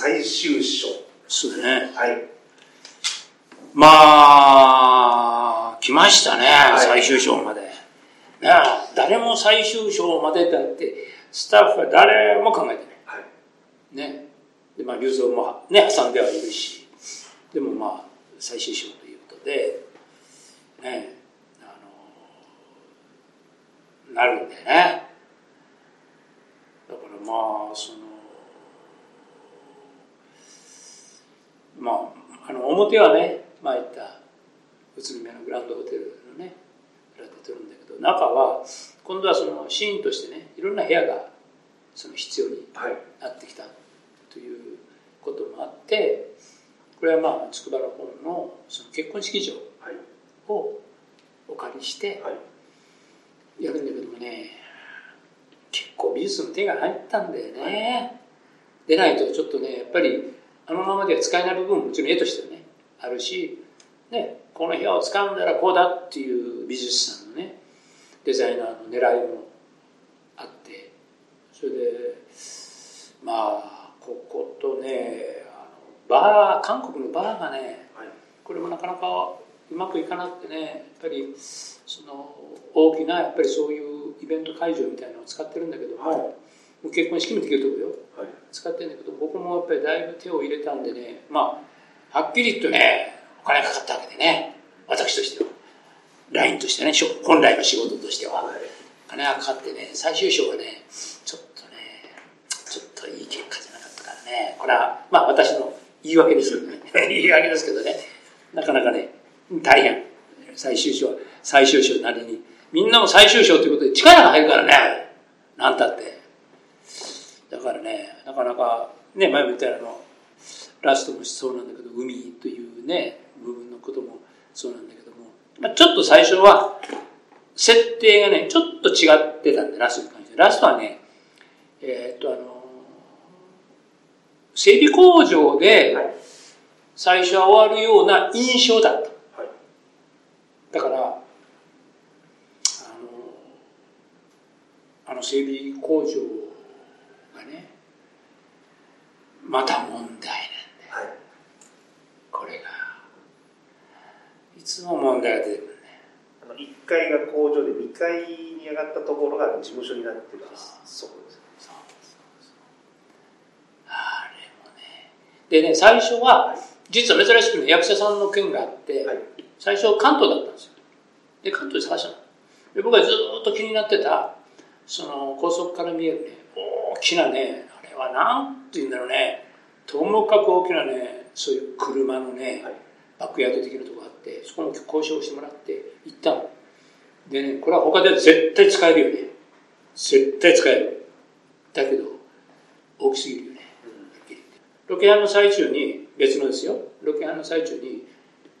最終章。そうだね。はい。まあ、来ましたね、い最終章まで。ね誰も最終章までだって、スタッフは誰も考えてはい。ない。ね。で、まあ、流蔵もね、挟んではいるし、でもまあ、最終章ということで、ね、あの、なるんだよね。だからまあ、その、まあ、あの、表はね、前言った、宇都宮のグランドホテルのね、裏で撮るんだけど、中は、今度はそのシーンとしてね、いろんな部屋が、その必要にはい。なってきたということもあって、これはまあ、筑波の方のその結婚式場はい。をお借りしてはい。やるんだけどもね、結構美術の手が入ったんだよね。でないとちょっとね、やっぱりあのままでは使えない部分ももちろん絵としてはね、あるし、ね、この部屋を使うんならこうだっていう美術さんのね、デザイナーの狙いもあって、それで、まあ、こことね、あのバー、韓国のバーがね、はい。これもなかなかうまくいかなくてねやっぱりその大きなやっぱりそういうイベント会場みたいなのを使ってるんだけども,、はい結婚式もできるとこよはい。使ってるんだけど僕もやっぱりだいぶ手を入れたんでねまあはっきり言ってねお金かかったわけでね。私としては。ラインとしてね。本来の仕事としては。はい。金がかかってね最終章はねちょっとねちょっといい結果じゃなかったからね。これはまあ私の言い訳ですけどね。言い訳ですけどね。なかなかね大変。最終章は最終章なりに。みんなも最終章ということで力が入るからね。なんたって。だからねなかなかね前も言ったようにあのラストもそうなんだけど海というね部分のこともそうなんだけども、まあ、ちょっと最初は設定がねちょっと違ってたんでラストに関してラストはねえーっとあの整備工場で。最初は終わるような印象だったはい。だからあのあの整備工場がねまた問題なんだよはい。これがいつも問題が出てくるね。あの、1階が工場で2階に上がったところが事務所になってる。そうです。そうそうそうあれもね。でね最初は実は珍しくね役者さんの件があって、はい。最初関東だったんですよ。で関東で探したの。で僕はずっと気になってたその高速から見えるね大きなねあれはなんて言うんだろうね。ともかく大きなねそういう車のね、はい。バックヤード的なとこがあってそこの交渉してもらって行ったの。でねこれは他では絶対使えるよね。絶対使える。だけど大きすぎるよね。ロケハンの最中に別のですよ。ロケハンの最中に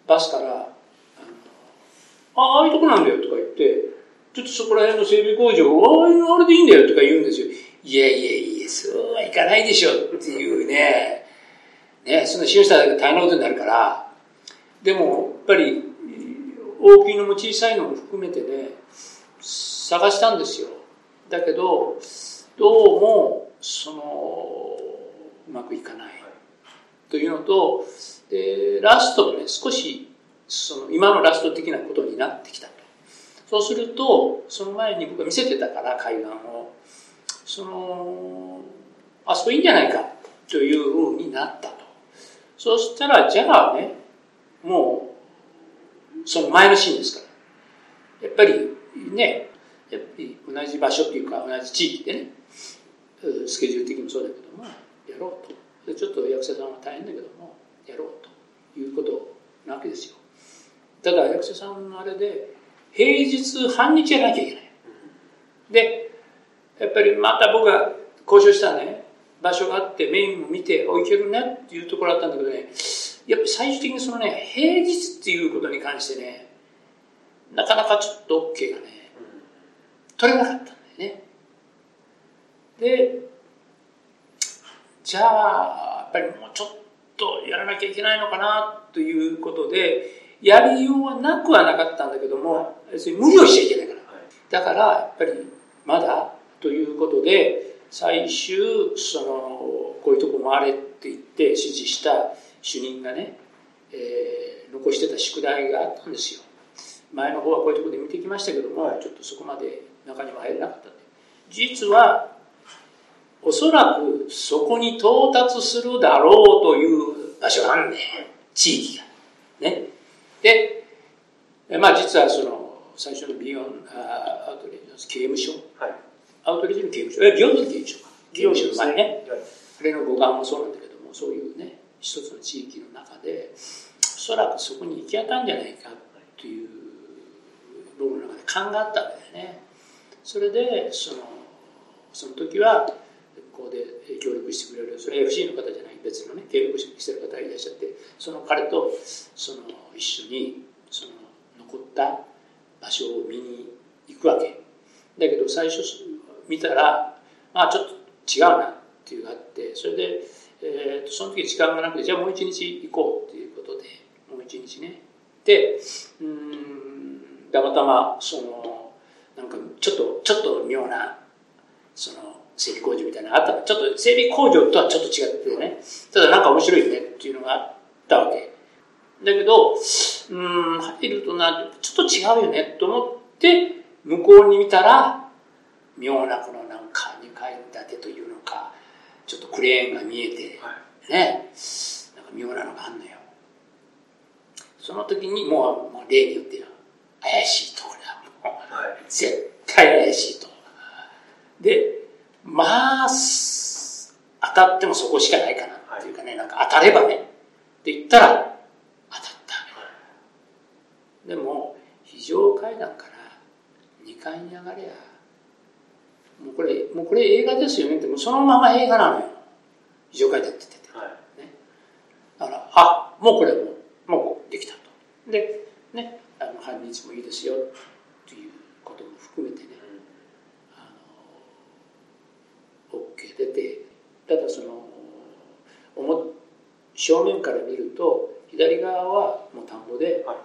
バスから「あああいうとこなんだよ」とか言って「ちょっとそこら辺の整備工場ああいうあれでいいんだよ」とか言うんですよ。いやいやいやそうはいかないでしょっていうね。ねその使用したら大変なことになるから。でもぱり大きいのも小さいのも含めてね探したんですよ。だけどどうもそのうまくいかない。というのとでラストもね少しその今のラスト的なことになってきた。とそうするとその前に僕が見せてたから海岸を。そのあそこいいんじゃないかというふうになったと。そうしたらじゃあねもうその前のシーンですから。やっぱりねやっぱり同じ場所っていうか同じ地域でねスケジュール的にもそうだけどもやろうと。でちょっと役者さんは大変だけどもやろうということなわけですよ。ただ役者さんのあれで平日半日やらなきゃいけない。でやっぱりまた僕が交渉したね場所があってメインも見ておいけるねっていうところだったんだけどねやっぱり最終的にそのね平日っていうことに関してねなかなかちょっと OK がね取れなかったんだよね。でじゃあやっぱりもうちょっとやらなきゃいけないのかなということでやりようはなくはなかったんだけども別に無理をしちゃいけないから。だからやっぱりまだということで最終そのこういうとこ回れって言って指示した主任がね、えー、残してた宿題があったんですよ。前の方はこういうところで見てきましたけども、はい、ちょっとそこまで中には入れなかった実はおそらくそこに到達するだろうという場所があるね地域がね。でまあ実はその最初のビヨンアウトレージ刑務所、はい、アウトレージの刑務所。えビヨンの刑務所か。刑務所の前ね、はい、あれの護岸もそうなんだけどもそういうね一つの地域の中でおそらくそこに行き当たんじゃないかという僕の中で勘があったんだよね。それでそのその時はここで協力してくれるそれ FC の方じゃない別のね協力してる方がいらっしゃってその彼とその一緒にその残った場所を見に行くわけ。だけど最初見たらまあちょっと違うなっていうのがあってそれで、えー、とその時時間がなくてじゃあもう一日行こうっていうことでもう一日ね。でうんたまたまそのなんかちょっとちょっと妙なその整備工事みたいなのがあった。ちょっと整備工場とはちょっと違ってね。ただなんか面白いねっていうのがあったわけ。だけどうん入るとなちょっと違うよねと思って向こうに見たら妙なこのなんか2階建てというちょっとクレーンが見えて、ね。なんか妙なのがあんのよ。その時にもう、もう例によって怪しいところだ。もう、はい、絶対怪しいと。でまあ当たってもそこしかないかな。っていうかね、なんか当たればね。って言ったら当たった、でも非常階段から2階に上がりゃもうこれもうこれ映画ですよねってもうそのまま映画なのよ。非常階段って言ってて、はい、ね、だからあもうこれもうもうできたと。でねあの半日もいいですよということも含めてね、うん、あの OK 出てただその正面から見ると左側はもう田んぼでは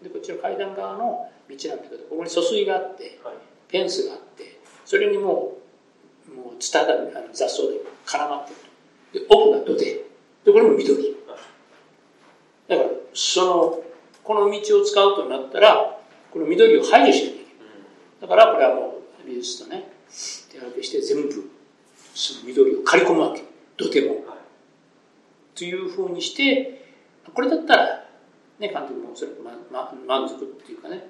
い、でこっちの階段側の道なんだけどここに疎水があって、はい、フェンスがあってそれにもうもうツタが雑草で絡まってる。で奥が土手。でこれも緑、だからそのこの道を使うとなったらこの緑を排除しなきゃいけない。だからこれはもう美術とね手分けして全部その緑を刈り込むわけ。土手も、というふうにしてこれだったらね監督もそれ、まま、満足っていうかね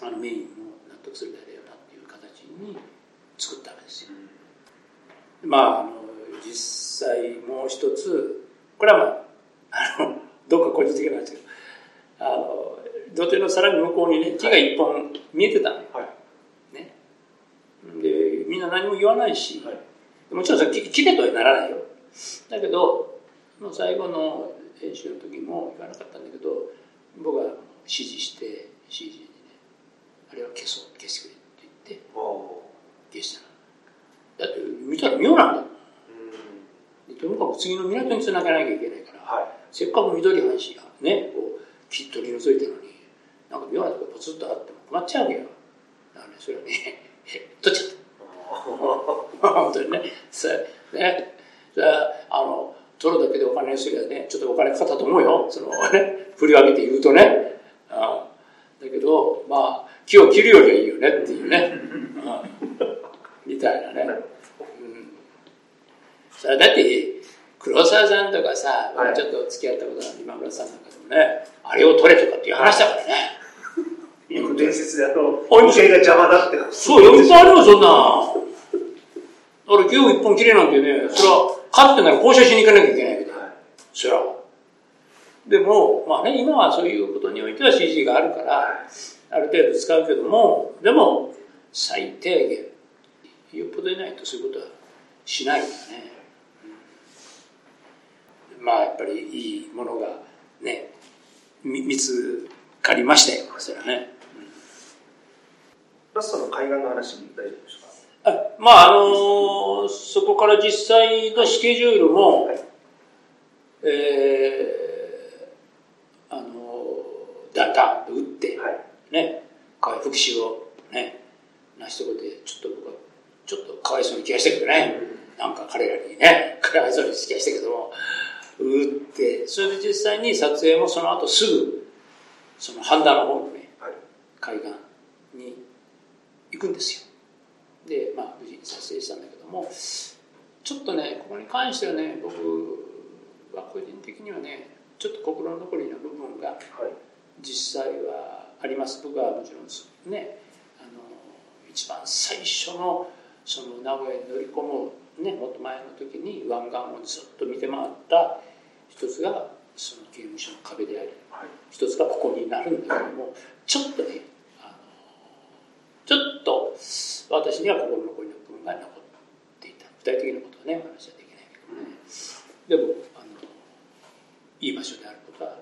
あのメインも納得するであればな。に作ったわけですよ、うん、まああの実際もう一つこれはまあ あのどっか個人的なんですけどあの土手のさらに向こうにね木が一本見えてたはい、ね、でみんな何も言わないし、はい、もちろんさ切れとはならないよ。だけど最後の編集の時も言わなかったんだけど僕は指示して CG にねあれは消そう消してくれって言って消した。のだって見たら妙なんだ。とにかく次の港につなげなきゃいけないから、はい、せっかく緑半紙がねこうきっと取り除いたのになんか妙なとこポツッとあっても困っちゃうわけよ。だからねそれはね 取っちゃった。本当にね。そね。あの取るだけでお金すりゃねちょっとお金かかったと思うよ。そのね振り分けて言うとね。あだけどまあ木を切るよりはいいよねっていうね、みたいなね、うん、それだって黒沢さんとかさ、はい、ちょっと付き合ったことある今村さんなんかでもねあれを取れとかっていう話だからね。伝説であの音声が邪魔だってそうよいっぱいあるよそんな。俺木を一本切れなんてねそれは勝ってなら交渉しに行かなきゃいけないけど、はい、そりゃでもまあね今はそういうことにおいては CG があるからある程度使うけどもでも最低限。よっぽどいないとそういうことはしないからね、うん、まあやっぱりいいものがね見つかりましたよ。それはね、うん、ラストの海岸の話大丈夫でしょうかまああのそこから実際のスケジュールも、はい、えー、あのダダンと打って、はい、ね回復しをねなしとこでちょっと僕はちょっとかわいそうに気がしたけどね、なんか彼らにね、かわいそうに気がしたけども、うって、それで実際に撮影もその後すぐ、その半田の方のね、はい、海岸に行くんですよ。で、まあ、無事に撮影したんだけども、ちょっとね、ここに関してはね、僕は個人的にはね、ちょっと心残りの部分が実際はあります。僕はもちろんね、一番最初のその名古屋に乗り込むね、もっと前の時に湾岸をずっと見て回った一つがその刑務所の壁であり、はい、一つがここになるんだけどもちょっとねあのちょっと私には心残りの部分が残っていた。具体的なことはね話はできないけどね、でもあのいい場所であることは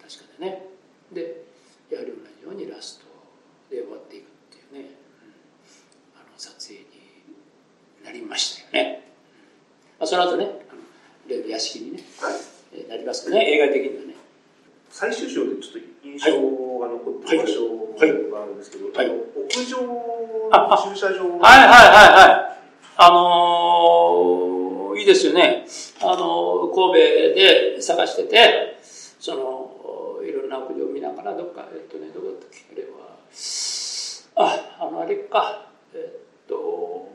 確かでね。でやはり同じようにラストで終わっていくっていうね、うん、あの撮影になりましたよね、まあ、その後ねあの屋敷にね、はい。なりますかね、映画的にはね。最終章でちょっと印象が残ってる場所があるんですけど、はい、屋上の駐車場はいはいはいはい。あのー、いいですよね。あのー、神戸で探してて、その、いろんな屋上を見ながら、どっか、えっとね、どこだったっけ、あれは、あ、あの、あれか、えっと、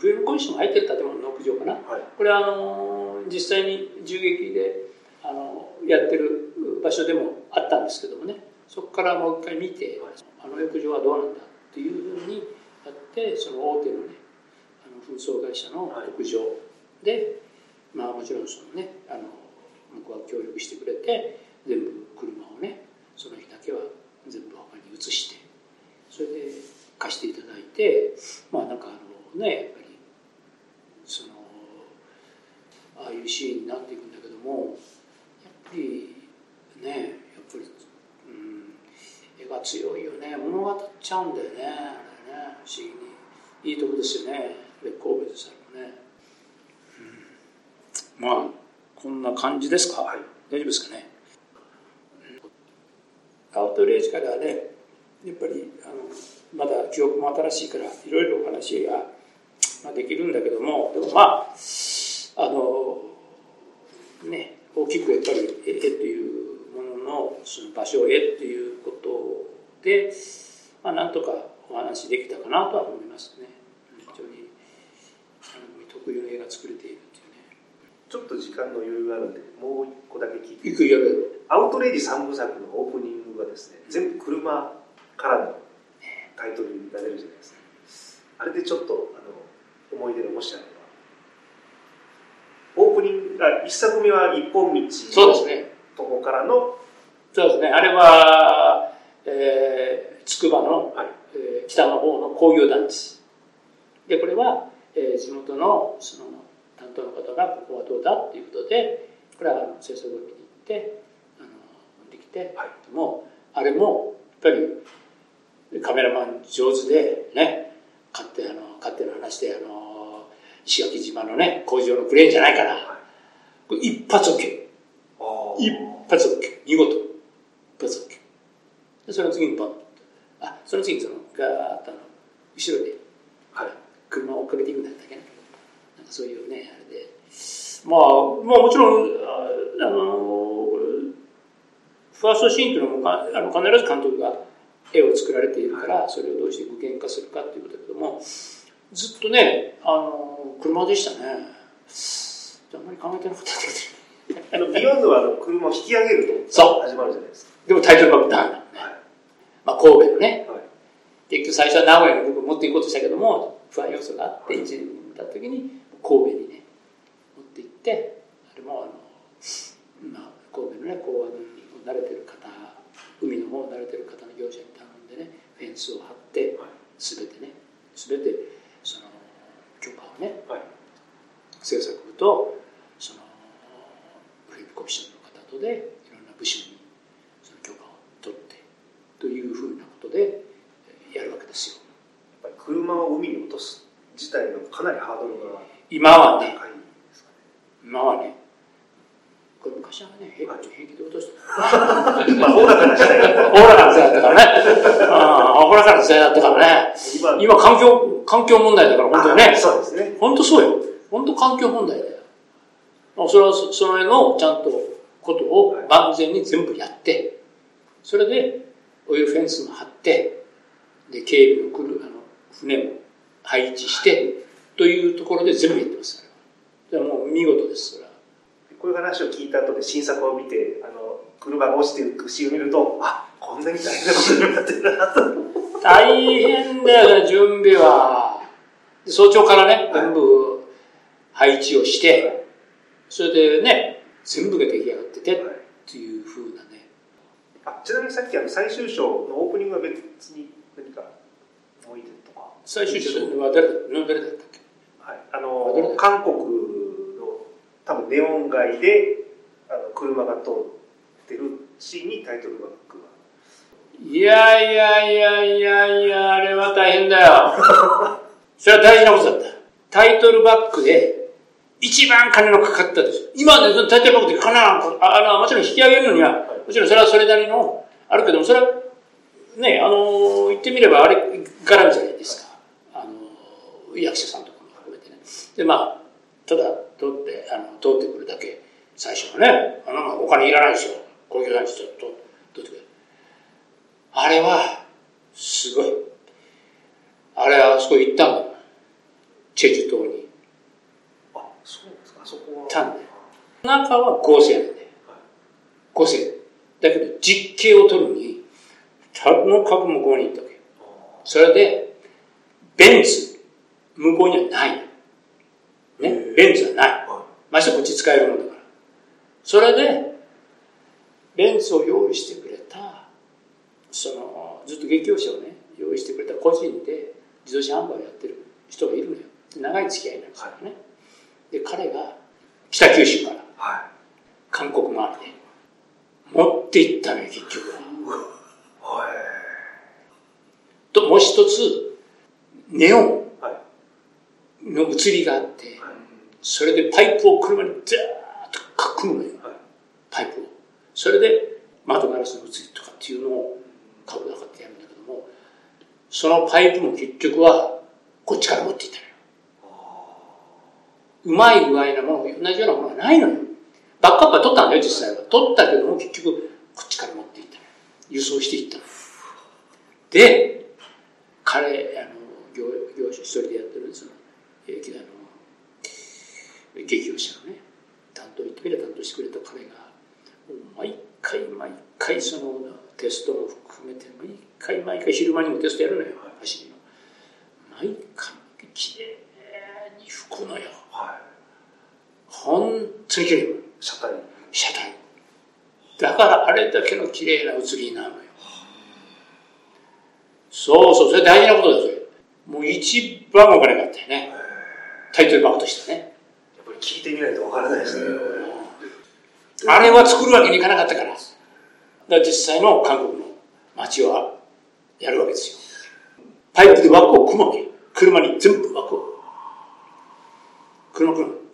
冬のコンション入ってる建物の屋上かな。はい、これは、あのー、実際に銃撃で、あのやってる場所でもあったんですけどもね。そこからもう一回見てあの浴場はどうなんだっていうふうにやってその大手のねあの紛争会社の浴場で、まあもちろんそのねあの向こうは協力してくれて全部車をねその日だけは全部他に移してそれで貸していただいてまあなんかあのねやっぱりそのああいうシーンになっていくんだけどもりねやっぱり、うん、絵が強いよね。物語っちゃうんだよねあれね。不思議に。いいとこですよね。神戸でさえもね、うん、まあこんな感じですか、はい、大丈夫ですかね、うん、アウトレイジからねやっぱりあのまだ記憶も新しいからいろいろお話が、まあ、できるんだけどもでもまああのね大きくやっぱり絵というもののその場所へということで、まあ、なんとかお話できたかなとは思いますね。非常に特有の絵が作れているっていうね。ちょっと時間の余裕があるんでもう一個だけ聞いていくやるアウトレイジ3部作のオープニングがですね全部車からのタイトルになれるじゃないですか。あれでちょっとあの思い出のもしあればオープニング、あ、一作目は一本道そうですね。とこからの。そうですね。あれは、えー、筑波の、はい、えー、北の方の工業団地。で、これは、えー、地元のその担当の方がここはどうだっていうことで、これはあの制作を見に行って、あの、できて、はい、もう、あれも、やっぱり、カメラマン上手で、ね、勝手、あの、勝手な話で、あの、石垣島のね、工場のクレーンじゃないから、一発 OK。一発 OK。見事。一発 OK。で、その次にポンあ、その次にその、ガーッとの、後ろで、はい、車を追っかけていくんだったっけ？な。なんかそういうね、あれで。まあ、まあもちろん、あの、ファーストシーンというのもかあの必ず監督が絵を作られているから、それをどうして具現化するかっていうことだけども、ずっとね、あの、車でしたね。あんまり考えてなかった。あの、ビヨンドはあの車を引き上げるとそう。始まるじゃないですか。でもタイトルバックダウン、はい、まあ神戸のね、はい、結局最初は名古屋に僕持っていこうとしたけども、不安要素があって、一年だった時に神戸にね、持って行って、あれもあの、まあ、神戸のね、港湾に慣れてる方、海の方慣れてる方の業者に頼んでね、フェンスを張って、すべてね、すべてその許可をね、はい、制作部とそのフレンコミッションの方とでいろんな部署にその許可を取ってというふうなことでやるわけですよ。やっぱり車を海に落とす自体がかなりハードルが今はね、ね、今はねこれ昔はね、平気で落とした。まあ、おおらかな時代が。おおらかな時代だったからね。ああ、おおらかな時代だったからね。今、今環境、環境問題だから本当にね。そうですね。本当そうよ。本当環境問題だよ。まあそれはそその辺のちゃんとことを万全に全部やって、それでオイルフェンスも張って、で、警備の来るあの船も配置して、というところで全部やってますから。でもう見事ですから。こういう話を聞いた後で新作を見て、あの、車が落ちていくシーンを見ると、あ、こんなに大変なことになってるなと。大変だよね、準備は。で早朝からね、全部配置をして、それでね、全部が出来上がってて、っていう風なね。あちなみにさっきあの最終章のオープニングは別に何か思い出とか？最終章は誰だ誰だったっけ？はい、あの韓国の多分ネオン街であの車が通ってるシーンにタイトルバックがいやいやいやいやいや、あれは大変だよ。それは大事なことだった。タイトルバックで、一番金のかかったです。今ね、そのタイトルバックで金なんか、あの、もちろん引き上げるのには、もちろんそれはそれなりの、あるけども、それは、ね、あの、言ってみればあれ、絡みじゃないですか。あの、役者さんとかも含めてね。で、まあ、ただ、通って、あの、通ってくるだけ、最初はね、あの、お金いらないですよ。高級団地と、通ってくる。あれは、すごい。あれはあそこ行ったん。チェジュ島に。あそうですかあそこは行ったんだよ。中は合成なんだよ。合成。だけど実景を取るに、たの株向こうに行ったわけよ。それで、ベンツ、向こうにはない。ね、ベンツはない。はましてこっち使えるもんだから。それで、ベンツを用意してくれた、その、ずっと劇用車をね、用意してくれた個人で自動車販売をやってる人がいるのよ。で長い付き合いなんですからね。で、彼が北九州からは韓国周りで持って行ったのよ、結局は。と、もう一つ、ネオンはいの映りがあって、はいそれでパイプを車にザーッとかくむのよ。はいパイプを。それで窓ガラスの映りとかっていうのを顔で測ってやるんだけども、そのパイプも結局はこっちから持っていったのよ。うまい具合なもの、同じようなものはないのよ。バックアップは取ったんだよ、実際は。取ったけども結局こっちから持っていった。輸送していった。で、彼、あの、業、業種一人でやってるその、えー、あの、劇用者のね、担当、言ってみれば担当してくれた彼が、毎回毎回そのテストも含めて、毎回毎回昼間にもテストやるのよ、走りの。毎回、きれいに吹くのよ。はい本当にきれいなの。車体車体。だからあれだけの綺麗な写りなのよ。そうそう、それ大事なことだ、それ。もう一番お金があったよね。タイトルバックとしてね。やっぱり聞いてみないとわからないですねあれは作るわけにいかなかったから。だから実際の韓国の街はやるわけですよ。パイプで枠を組むわけ。車に全部枠を。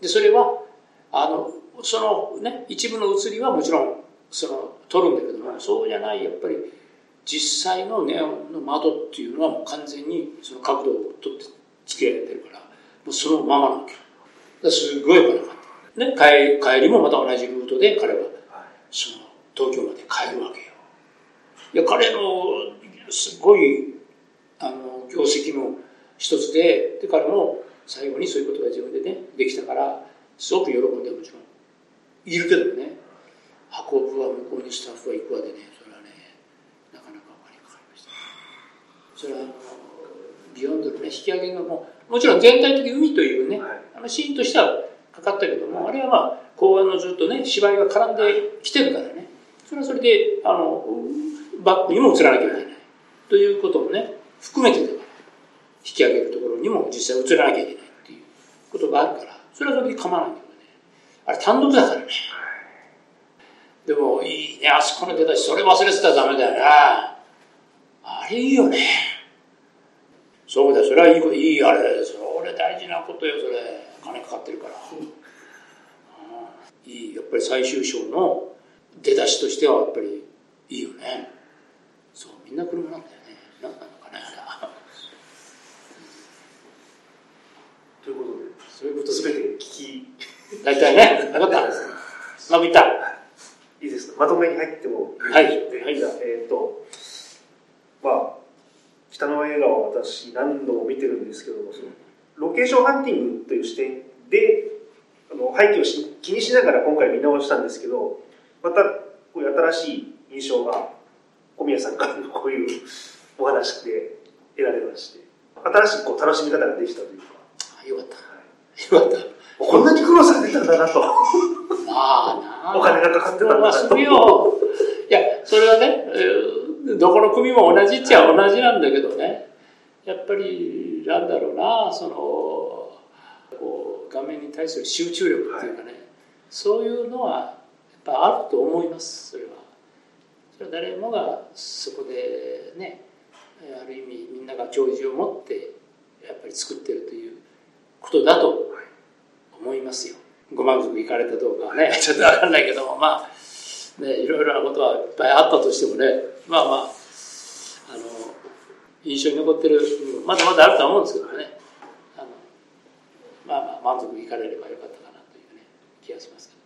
で、それは、あの、そのね、一部の映りはもちろん、その、撮るんだけども、そうじゃない、やっぱり、実際のネオンの窓っていうのはもう完全にその角度を取って付けられてるから、もうそのままなわけ。だからすごいお金かかってる。ね、帰帰りもまた同じルートで彼ははいその東京まで帰るわけよ。いや彼のすごいあの業績の一つでで彼も最後にそういうことが自分でねできたからすごく喜んでもちろん。いるけどね運ぶは向こうにスタッフが行くわでねそれはねなかなかお金かかりましたそれはビヨンドのね引き上げがもうもちろん全体的に海というね、はい。あのシーンとしてはかかったけどもあれはまあ公演のずっとね芝居が絡んできてるからね。それはそれであのバックにも映らなきゃいけない。ということもね含めてだから引き上げるところにも実際映らなきゃいけないっていうことがあるからそれはそれで構わないんだけどね。あれ単独だからね。でもいいねあそこの出だしそれ忘れてたらダメだよな。あれいいよね。そうだそれはいいこといいあれだよ。それ大事なことよそれ。金かかってるから、うん。いいやっぱり最終章の出だしとしてはやっぱりいいよね。そうみんな車なんだよね何なのかねあれということでそういうこと全て聞き大体ね。分かった。まあ見た。いいですか？まとめに入ってもはいではい。えっ、とまあ北の映画は私何度も見てるんですけどもそのロケーションハンティングという視点であの背景をし気にしながら今回見直したんですけどまたこういう新しい印象が小宮さんからのこういうお話で得られまして新しいこう楽しみ方ができたというか、あよかった。はい、よかった。こんなに苦労されてたんだなと。まあなあ。お金がかかってたんだなと。いやそれはね、えーどこの組も同じっちゃ同じなんだけどね。やっぱりなんだろうなそのこう画面に対する集中力っていうかね、そういうのはやっぱあると思いますそれは。それは誰もがそこでねある意味みんなが教授を持ってやっぱり作ってるということだと思いますよ。ご満足いかれたどうかはね ちょっと分かんないけどもまあねいろいろなことはいっぱいあったとしてもねまあまああの印象に残ってるうんまだまだあるとは思うんですけどね。あのまあまあ満足いかれればよかったかなというね気がしますけ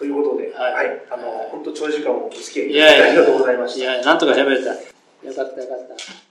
ということで、はい。はい、あの、本当長時間お付き合いありがとうございました。いやなんとか喋れた。よかったよかった